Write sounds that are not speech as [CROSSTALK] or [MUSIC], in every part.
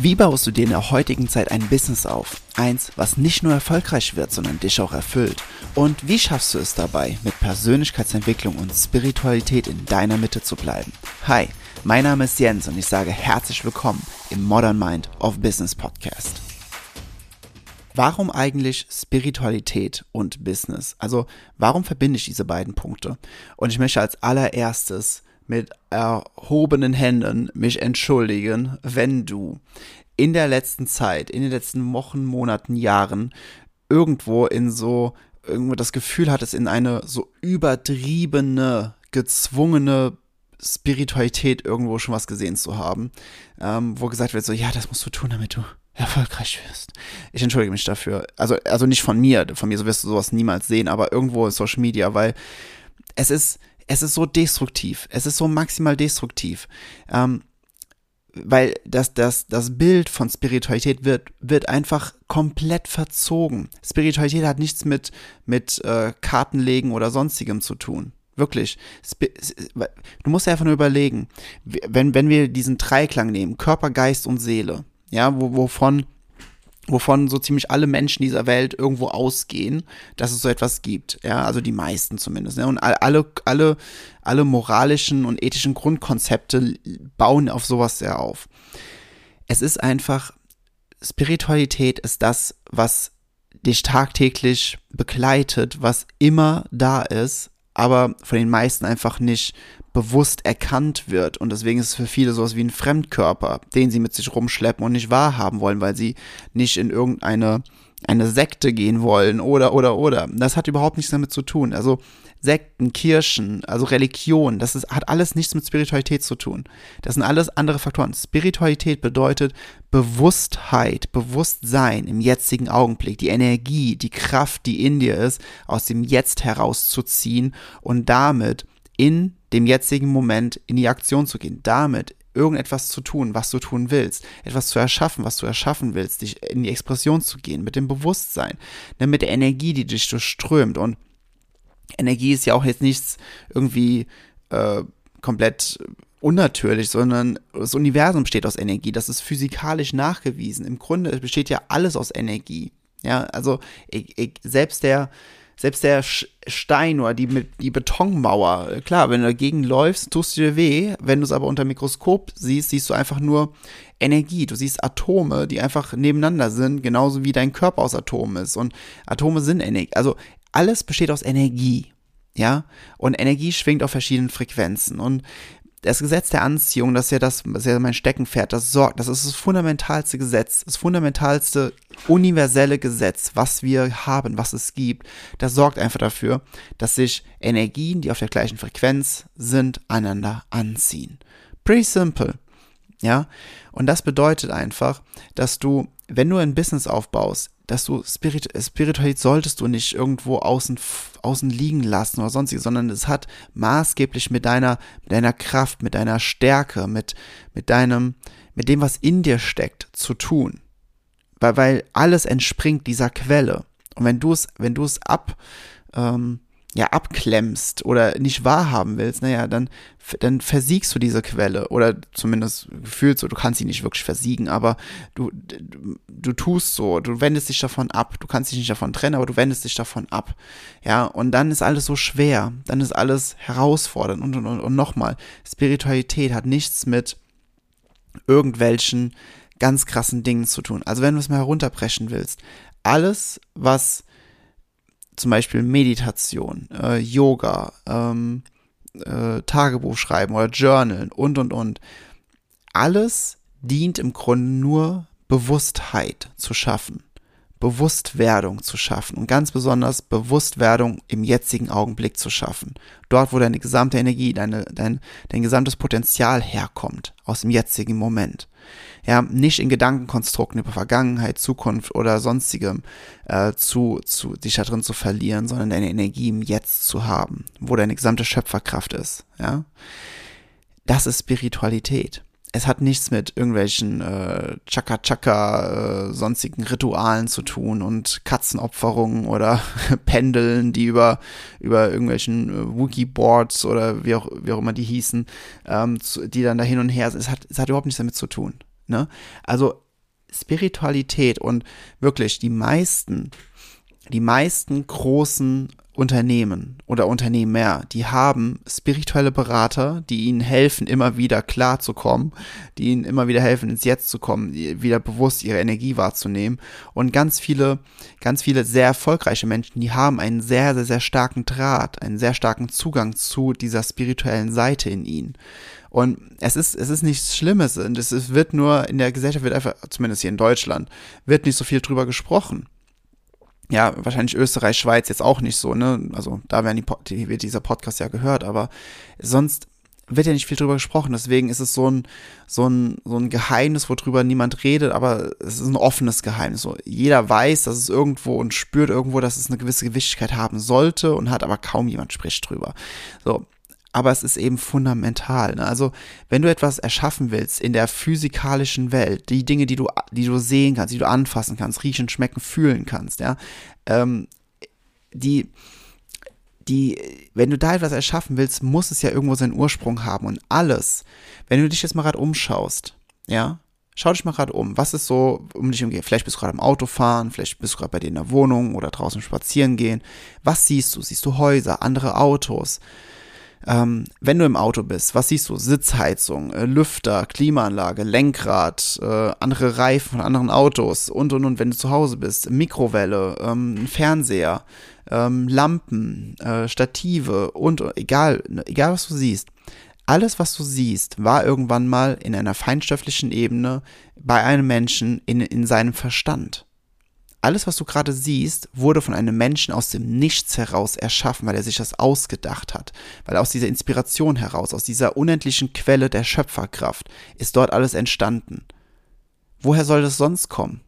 Wie baust du dir in der heutigen Zeit ein Business auf? Eins, was nicht nur erfolgreich wird, sondern dich auch erfüllt. Und wie schaffst du es dabei, mit Persönlichkeitsentwicklung und Spiritualität in deiner Mitte zu bleiben? Hi, mein Name ist Jens und ich sage herzlich willkommen im Modern Mind of Business Podcast. Warum eigentlich Spiritualität und Business? Also warum verbinde ich diese beiden Punkte? Und ich möchte als allererstes mit erhobenen Händen mich entschuldigen, wenn du in der letzten Zeit, in den letzten Wochen, Monaten, Jahren irgendwo in so irgendwo das Gefühl hattest, in eine so übertriebene, gezwungene Spiritualität irgendwo schon was gesehen zu haben, ähm, wo gesagt wird so, ja, das musst du tun, damit du erfolgreich wirst. Ich entschuldige mich dafür. Also, also nicht von mir, von mir so wirst du sowas niemals sehen, aber irgendwo in Social Media, weil es ist, es ist so destruktiv. Es ist so maximal destruktiv. Ähm, weil das, das, das Bild von Spiritualität wird, wird einfach komplett verzogen. Spiritualität hat nichts mit, mit äh, Kartenlegen oder sonstigem zu tun. Wirklich. Du musst einfach nur überlegen, wenn, wenn wir diesen Dreiklang nehmen, Körper, Geist und Seele, ja, wo, wovon wovon so ziemlich alle Menschen dieser Welt irgendwo ausgehen, dass es so etwas gibt. Ja, also die meisten zumindest. Ne? Und alle, alle, alle moralischen und ethischen Grundkonzepte bauen auf sowas sehr auf. Es ist einfach, Spiritualität ist das, was dich tagtäglich begleitet, was immer da ist, aber von den meisten einfach nicht bewusst erkannt wird. Und deswegen ist es für viele sowas wie ein Fremdkörper, den sie mit sich rumschleppen und nicht wahrhaben wollen, weil sie nicht in irgendeine eine Sekte gehen wollen oder, oder, oder. Das hat überhaupt nichts damit zu tun. Also Sekten, Kirchen, also Religion, das ist, hat alles nichts mit Spiritualität zu tun. Das sind alles andere Faktoren. Spiritualität bedeutet Bewusstheit, Bewusstsein im jetzigen Augenblick, die Energie, die Kraft, die in dir ist, aus dem Jetzt herauszuziehen und damit in dem jetzigen Moment in die Aktion zu gehen, damit irgendetwas zu tun, was du tun willst, etwas zu erschaffen, was du erschaffen willst, dich in die Expression zu gehen, mit dem Bewusstsein, ne, mit der Energie, die dich durchströmt. Und Energie ist ja auch jetzt nichts irgendwie äh, komplett unnatürlich, sondern das Universum besteht aus Energie. Das ist physikalisch nachgewiesen. Im Grunde besteht ja alles aus Energie. Ja, also ich, ich, selbst der selbst der Stein oder die, die Betonmauer, klar, wenn du dagegen läufst, tust du dir weh. Wenn du es aber unter Mikroskop siehst, siehst du einfach nur Energie. Du siehst Atome, die einfach nebeneinander sind, genauso wie dein Körper aus Atomen ist. Und Atome sind Energie. Also alles besteht aus Energie. Ja, und Energie schwingt auf verschiedenen Frequenzen. Und das Gesetz der Anziehung, das ist ja das, das ist ja mein Steckenpferd, das sorgt, das ist das fundamentalste Gesetz, das fundamentalste universelle Gesetz, was wir haben, was es gibt. Das sorgt einfach dafür, dass sich Energien, die auf der gleichen Frequenz sind, einander anziehen. Pretty simple. Ja, und das bedeutet einfach, dass du, wenn du ein Business aufbaust, dass du Spirit, Spiritualität solltest du nicht irgendwo außen, außen liegen lassen oder sonstiges, sondern es hat maßgeblich mit deiner, mit deiner Kraft, mit deiner Stärke, mit, mit deinem, mit dem, was in dir steckt, zu tun. Weil, weil alles entspringt dieser Quelle. Und wenn du es, wenn du es ab, ähm, ja, abklemmst oder nicht wahrhaben willst, naja, dann, dann versiegst du diese Quelle oder zumindest gefühlt so, du kannst sie nicht wirklich versiegen, aber du, du, tust so, du wendest dich davon ab, du kannst dich nicht davon trennen, aber du wendest dich davon ab, ja, und dann ist alles so schwer, dann ist alles herausfordernd und, und, und, und nochmal, Spiritualität hat nichts mit irgendwelchen ganz krassen Dingen zu tun. Also wenn du es mal herunterbrechen willst, alles, was zum Beispiel Meditation, äh, Yoga, ähm, äh, Tagebuch schreiben oder Journalen und, und, und. Alles dient im Grunde nur Bewusstheit zu schaffen. Bewusstwerdung zu schaffen und ganz besonders Bewusstwerdung im jetzigen Augenblick zu schaffen. Dort, wo deine gesamte Energie, deine, dein, dein gesamtes Potenzial herkommt, aus dem jetzigen Moment. Ja, nicht in Gedankenkonstrukten über Vergangenheit, Zukunft oder sonstigem äh, zu, zu, dich da drin zu verlieren, sondern deine Energie im Jetzt zu haben, wo deine gesamte Schöpferkraft ist. Ja, das ist Spiritualität es hat nichts mit irgendwelchen äh, Chaka-Chaka äh, sonstigen Ritualen zu tun und Katzenopferungen oder [LAUGHS] Pendeln, die über, über irgendwelchen äh, Wookie-Boards oder wie auch, wie auch immer die hießen, ähm, zu, die dann da hin und her sind. Es hat, es hat überhaupt nichts damit zu tun. Ne? Also Spiritualität und wirklich die meisten, die meisten großen Unternehmen oder Unternehmer, die haben spirituelle Berater, die ihnen helfen, immer wieder klar zu kommen, die ihnen immer wieder helfen, ins Jetzt zu kommen, wieder bewusst ihre Energie wahrzunehmen. Und ganz viele, ganz viele sehr erfolgreiche Menschen, die haben einen sehr, sehr, sehr starken Draht, einen sehr starken Zugang zu dieser spirituellen Seite in ihnen. Und es ist, es ist nichts Schlimmes und es wird nur in der Gesellschaft wird einfach, zumindest hier in Deutschland, wird nicht so viel drüber gesprochen ja, wahrscheinlich Österreich, Schweiz jetzt auch nicht so, ne? Also da werden die, die, wird dieser Podcast ja gehört, aber sonst wird ja nicht viel drüber gesprochen. Deswegen ist es so ein, so ein, so ein Geheimnis, worüber niemand redet, aber es ist ein offenes Geheimnis. So, jeder weiß, dass es irgendwo und spürt irgendwo, dass es eine gewisse Gewichtigkeit haben sollte und hat aber kaum jemand spricht drüber. So, aber es ist eben fundamental. Ne? Also, wenn du etwas erschaffen willst in der physikalischen Welt, die Dinge, die du, die du sehen kannst, die du anfassen kannst, riechen, schmecken, fühlen kannst, ja, ähm, die, die, wenn du da etwas erschaffen willst, muss es ja irgendwo seinen Ursprung haben und alles, wenn du dich jetzt mal gerade umschaust, ja, schau dich mal gerade um, was ist so um dich umgehen, vielleicht bist du gerade im Auto fahren, vielleicht bist du gerade bei dir in der Wohnung oder draußen spazieren gehen, was siehst du? Siehst du Häuser, andere Autos, ähm, wenn du im Auto bist, was siehst du? Sitzheizung, äh, Lüfter, Klimaanlage, Lenkrad, äh, andere Reifen von anderen Autos und und und, wenn du zu Hause bist, Mikrowelle, ähm, Fernseher, ähm, Lampen, äh, Stative und egal, egal was du siehst. Alles, was du siehst, war irgendwann mal in einer feinstofflichen Ebene bei einem Menschen in, in seinem Verstand alles, was du gerade siehst, wurde von einem Menschen aus dem Nichts heraus erschaffen, weil er sich das ausgedacht hat. Weil aus dieser Inspiration heraus, aus dieser unendlichen Quelle der Schöpferkraft, ist dort alles entstanden. Woher soll das sonst kommen?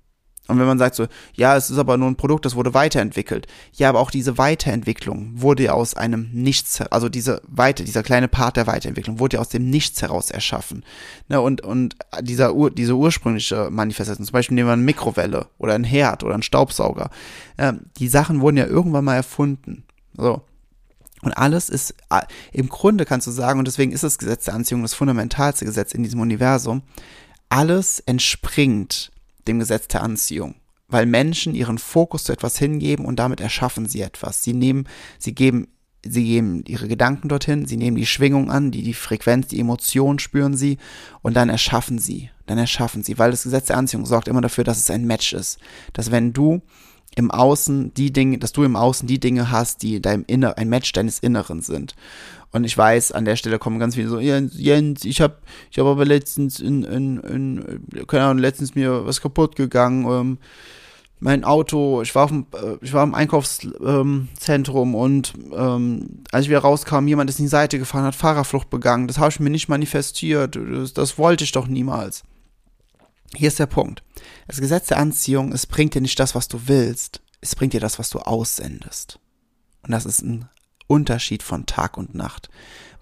Und wenn man sagt so, ja, es ist aber nur ein Produkt, das wurde weiterentwickelt. Ja, aber auch diese Weiterentwicklung wurde aus einem Nichts, also diese Weite, dieser kleine Part der Weiterentwicklung wurde aus dem Nichts heraus erschaffen. Ne, und, und dieser diese ursprüngliche Manifestation, zum Beispiel nehmen wir eine Mikrowelle oder ein Herd oder ein Staubsauger. Ja, die Sachen wurden ja irgendwann mal erfunden. So. Und alles ist, im Grunde kannst du sagen, und deswegen ist das Gesetz der Anziehung das fundamentalste Gesetz in diesem Universum, alles entspringt dem Gesetz der Anziehung. Weil Menschen ihren Fokus zu etwas hingeben und damit erschaffen sie etwas. Sie nehmen, sie geben, sie geben ihre Gedanken dorthin, sie nehmen die Schwingung an, die, die Frequenz, die Emotion spüren sie und dann erschaffen sie. Dann erschaffen sie, weil das Gesetz der Anziehung sorgt immer dafür, dass es ein Match ist. Dass wenn du im Außen die Dinge, dass du im Außen die Dinge hast, die deinem Inner, ein Match deines Inneren sind. Und ich weiß, an der Stelle kommen ganz viele so, Jens, Jens ich habe ich hab aber letztens in, in, in, keine Ahnung, letztens mir was kaputt gegangen. Ähm, mein Auto, ich war, auf dem, äh, ich war im Einkaufszentrum ähm, und ähm, als ich wieder rauskam, jemand ist in die Seite gefahren, hat Fahrerflucht begangen. Das habe ich mir nicht manifestiert. Das, das wollte ich doch niemals. Hier ist der Punkt. Das Gesetz der Anziehung, es bringt dir nicht das, was du willst. Es bringt dir das, was du aussendest. Und das ist ein Unterschied von Tag und Nacht.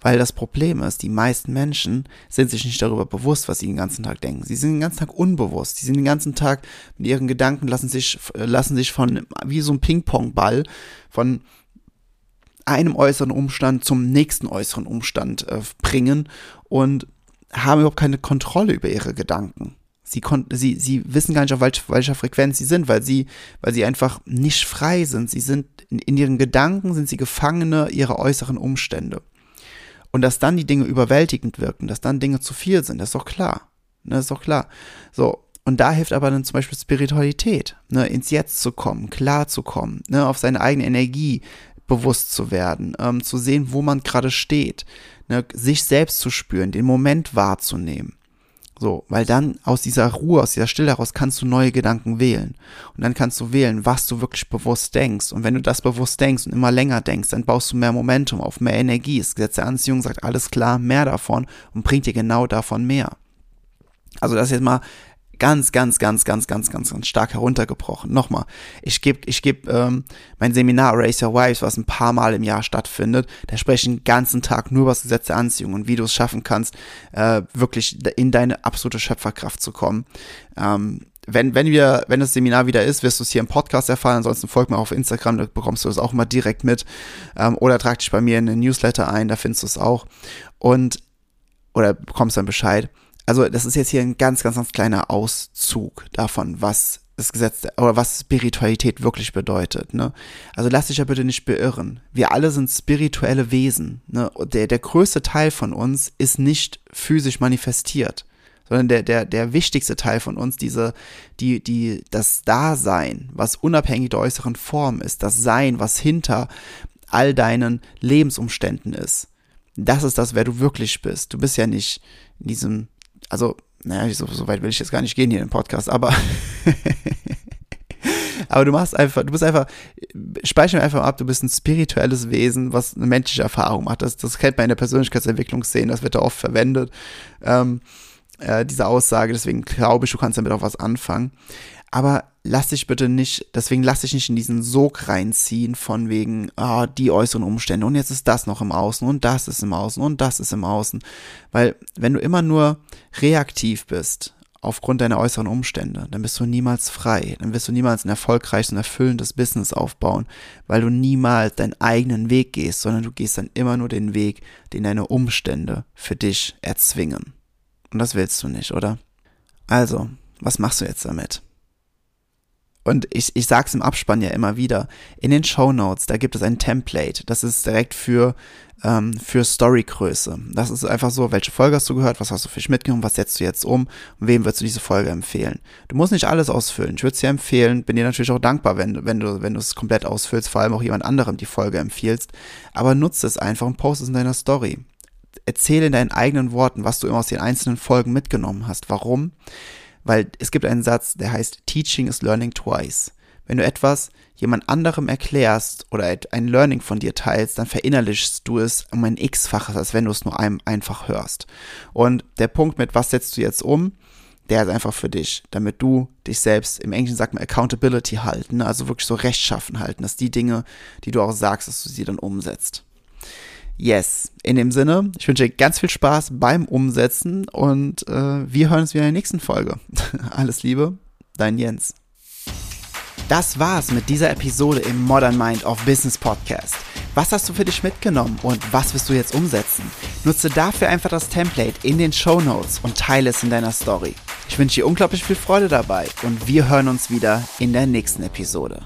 Weil das Problem ist, die meisten Menschen sind sich nicht darüber bewusst, was sie den ganzen Tag denken. Sie sind den ganzen Tag unbewusst. Sie sind den ganzen Tag mit ihren Gedanken, lassen sich, lassen sich von, wie so ein Ping-Pong-Ball, von einem äußeren Umstand zum nächsten äußeren Umstand äh, bringen und haben überhaupt keine Kontrolle über ihre Gedanken. Sie, konnten, sie, sie wissen gar nicht, auf welcher, welcher Frequenz sie sind, weil sie, weil sie einfach nicht frei sind. Sie sind in, in ihren Gedanken sind sie Gefangene ihrer äußeren Umstände. Und dass dann die Dinge überwältigend wirken, dass dann Dinge zu viel sind, das ist doch klar. Ne, das ist doch klar. So. Und da hilft aber dann zum Beispiel Spiritualität, ne, ins Jetzt zu kommen, klar zu kommen, ne, auf seine eigene Energie bewusst zu werden, ähm, zu sehen, wo man gerade steht, ne, sich selbst zu spüren, den Moment wahrzunehmen. So, weil dann aus dieser Ruhe, aus dieser Stille heraus kannst du neue Gedanken wählen. Und dann kannst du wählen, was du wirklich bewusst denkst. Und wenn du das bewusst denkst und immer länger denkst, dann baust du mehr Momentum auf, mehr Energie. Das Gesetz der Anziehung sagt alles klar, mehr davon und bringt dir genau davon mehr. Also das ist jetzt mal ganz, ganz, ganz, ganz, ganz, ganz, ganz stark heruntergebrochen. Nochmal, ich gebe ich geb, ähm, mein Seminar Race Your Wives, was ein paar Mal im Jahr stattfindet, da spreche ich den ganzen Tag nur über das Gesetz der Anziehung und wie du es schaffen kannst, äh, wirklich in deine absolute Schöpferkraft zu kommen. Ähm, wenn, wenn wir, wenn das Seminar wieder ist, wirst du es hier im Podcast erfahren. Ansonsten folg mir auf Instagram, da bekommst du das auch mal direkt mit. Ähm, oder trag dich bei mir in den Newsletter ein, da findest du es auch. Und, oder bekommst dann Bescheid also das ist jetzt hier ein ganz, ganz, ganz kleiner Auszug davon, was das Gesetz oder was Spiritualität wirklich bedeutet. Ne? Also lass dich ja bitte nicht beirren. Wir alle sind spirituelle Wesen. Ne? Der, der größte Teil von uns ist nicht physisch manifestiert, sondern der, der, der wichtigste Teil von uns, diese, die, die, das Dasein, was unabhängig der äußeren Form ist, das Sein, was hinter all deinen Lebensumständen ist. Das ist das, wer du wirklich bist. Du bist ja nicht in diesem, also naja, so, so weit will ich jetzt gar nicht gehen hier im Podcast, aber [LAUGHS] aber du machst einfach, du bist einfach, speichere einfach ab, du bist ein spirituelles Wesen, was eine menschliche Erfahrung macht. Das, das kennt man in der Persönlichkeitsentwicklungsszene, das wird da oft verwendet, ähm, äh, diese Aussage, deswegen glaube ich, du kannst damit auch was anfangen. Aber lass dich bitte nicht, deswegen lass dich nicht in diesen Sog reinziehen von wegen, ah, die äußeren Umstände und jetzt ist das noch im Außen und das ist im Außen und das ist im Außen. Weil wenn du immer nur reaktiv bist, aufgrund deiner äußeren Umstände, dann bist du niemals frei, dann wirst du niemals ein erfolgreiches und erfüllendes Business aufbauen, weil du niemals deinen eigenen Weg gehst, sondern du gehst dann immer nur den Weg, den deine Umstände für dich erzwingen. Und das willst du nicht, oder? Also, was machst du jetzt damit? Und ich, ich sag's im Abspann ja immer wieder. In den Show Notes, da gibt es ein Template. Das ist direkt für, ähm, für Storygröße. Das ist einfach so, welche Folge hast du gehört, was hast du für dich mitgenommen, was setzt du jetzt um und wem würdest du diese Folge empfehlen. Du musst nicht alles ausfüllen. Ich würde es dir empfehlen, bin dir natürlich auch dankbar, wenn, wenn du, wenn du es komplett ausfüllst, vor allem auch jemand anderem die Folge empfiehlst. Aber nutze es einfach und poste es in deiner Story. Erzähle in deinen eigenen Worten, was du immer aus den einzelnen Folgen mitgenommen hast. Warum? Weil es gibt einen Satz, der heißt Teaching is learning twice. Wenn du etwas jemand anderem erklärst oder ein Learning von dir teilst, dann verinnerlichst du es um ein x-faches, als wenn du es nur einem einfach hörst. Und der Punkt mit, was setzt du jetzt um, der ist einfach für dich, damit du dich selbst, im Englischen sagt man Accountability halten, also wirklich so rechtschaffen halten, dass die Dinge, die du auch sagst, dass du sie dann umsetzt. Yes, in dem Sinne, ich wünsche dir ganz viel Spaß beim Umsetzen und äh, wir hören uns wieder in der nächsten Folge. [LAUGHS] Alles Liebe, dein Jens. Das war's mit dieser Episode im Modern Mind of Business Podcast. Was hast du für dich mitgenommen und was wirst du jetzt umsetzen? Nutze dafür einfach das Template in den Show Notes und teile es in deiner Story. Ich wünsche dir unglaublich viel Freude dabei und wir hören uns wieder in der nächsten Episode.